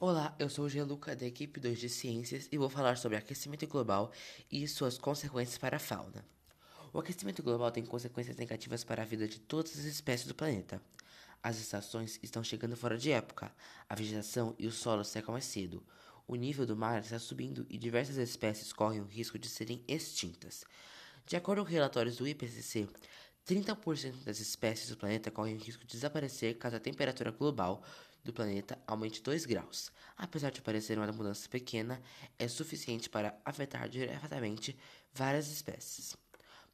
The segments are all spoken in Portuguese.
Olá, eu sou o Geluca da equipe 2 de Ciências e vou falar sobre aquecimento global e suas consequências para a fauna. O aquecimento global tem consequências negativas para a vida de todas as espécies do planeta. As estações estão chegando fora de época, a vegetação e o solo secam mais cedo, o nível do mar está subindo e diversas espécies correm o risco de serem extintas. De acordo com relatórios do IPCC, 30% das espécies do planeta correm o risco de desaparecer caso a temperatura global do planeta aumente 2 graus. Apesar de parecer uma mudança pequena, é suficiente para afetar diretamente várias espécies.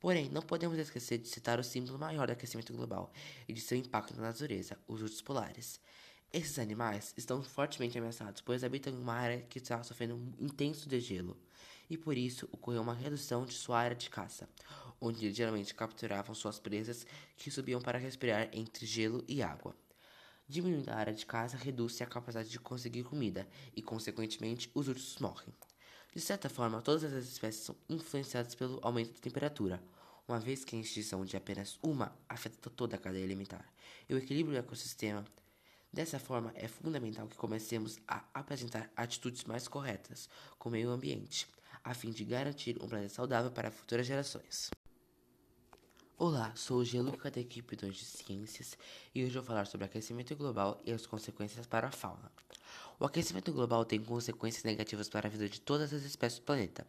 Porém, não podemos esquecer de citar o símbolo maior do aquecimento global e de seu impacto na natureza, os ursos polares. Esses animais estão fortemente ameaçados, pois habitam em uma área que está sofrendo um intenso degelo, e por isso ocorreu uma redução de sua área de caça, onde eles geralmente capturavam suas presas que subiam para respirar entre gelo e água. Diminuindo a área de caça, reduz-se a capacidade de conseguir comida e, consequentemente, os ursos morrem. De certa forma, todas as espécies são influenciadas pelo aumento da temperatura, uma vez que a extinção de apenas uma afeta toda a cadeia alimentar e o equilíbrio do ecossistema Dessa forma, é fundamental que comecemos a apresentar atitudes mais corretas com o meio ambiente, a fim de garantir um planeta saudável para futuras gerações. Olá, sou o Geluca da equipe 2 de Ciências e hoje vou falar sobre aquecimento global e as consequências para a fauna. O aquecimento global tem consequências negativas para a vida de todas as espécies do planeta.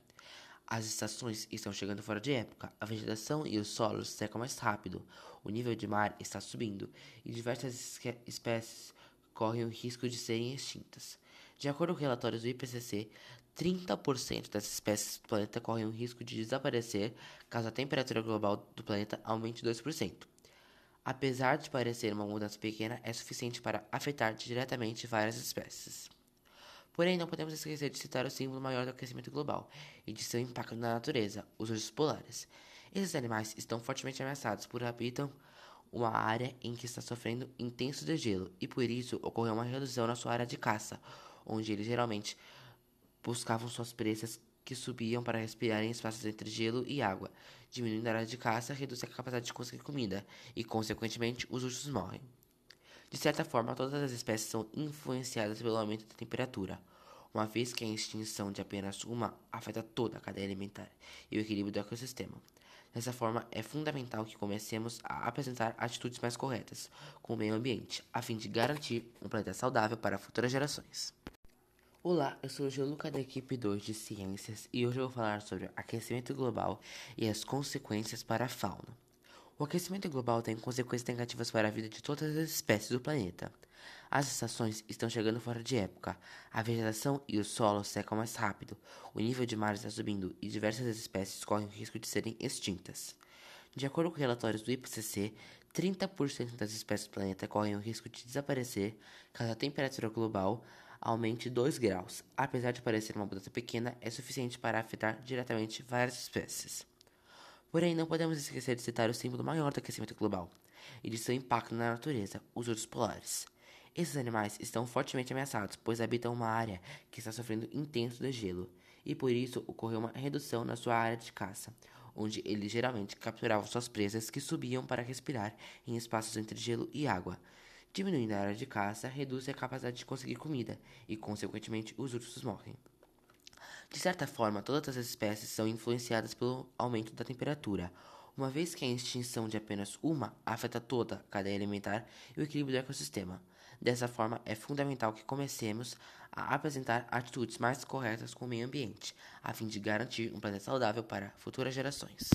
As estações estão chegando fora de época, a vegetação e os solos secam mais rápido, o nível de mar está subindo e diversas espécies correm o risco de serem extintas. De acordo com relatórios do IPCC, 30% das espécies do planeta correm o risco de desaparecer caso a temperatura global do planeta aumente 2%. Apesar de parecer uma mudança pequena, é suficiente para afetar diretamente várias espécies. Porém, não podemos esquecer de citar o símbolo maior do aquecimento global e de seu impacto na natureza, os ursos polares. Esses animais estão fortemente ameaçados por habitam uma área em que está sofrendo intenso degelo e por isso ocorreu uma redução na sua área de caça, onde eles geralmente buscavam suas presas que subiam para respirar em espaços entre gelo e água. Diminuindo a área de caça, reduz a capacidade de conseguir comida e, consequentemente, os ursos morrem. De certa forma, todas as espécies são influenciadas pelo aumento da temperatura, uma vez que a extinção de apenas uma afeta toda a cadeia alimentar e o equilíbrio do ecossistema. Dessa forma, é fundamental que comecemos a apresentar atitudes mais corretas com o meio ambiente, a fim de garantir um planeta saudável para futuras gerações. Olá, eu sou o Geoluca da equipe 2 de Ciências e hoje eu vou falar sobre aquecimento global e as consequências para a fauna. O aquecimento global tem consequências negativas para a vida de todas as espécies do planeta. As estações estão chegando fora de época, a vegetação e o solo secam mais rápido, o nível de mar está subindo e diversas espécies correm o risco de serem extintas. De acordo com relatórios do IPCC, 30% das espécies do planeta correm o risco de desaparecer caso a temperatura global aumente 2 graus. Apesar de parecer uma mudança pequena, é suficiente para afetar diretamente várias espécies. Porém, não podemos esquecer de citar o símbolo maior do aquecimento global e de seu impacto na natureza, os ursos polares. Esses animais estão fortemente ameaçados, pois habitam uma área que está sofrendo intenso degelo, e por isso ocorreu uma redução na sua área de caça, onde eles geralmente capturavam suas presas que subiam para respirar em espaços entre gelo e água. Diminuindo a área de caça, reduz a capacidade de conseguir comida, e consequentemente os ursos morrem. De certa forma, todas as espécies são influenciadas pelo aumento da temperatura, uma vez que a extinção de apenas uma afeta toda a cadeia alimentar e o equilíbrio do ecossistema. Dessa forma, é fundamental que comecemos a apresentar atitudes mais corretas com o meio ambiente, a fim de garantir um planeta saudável para futuras gerações.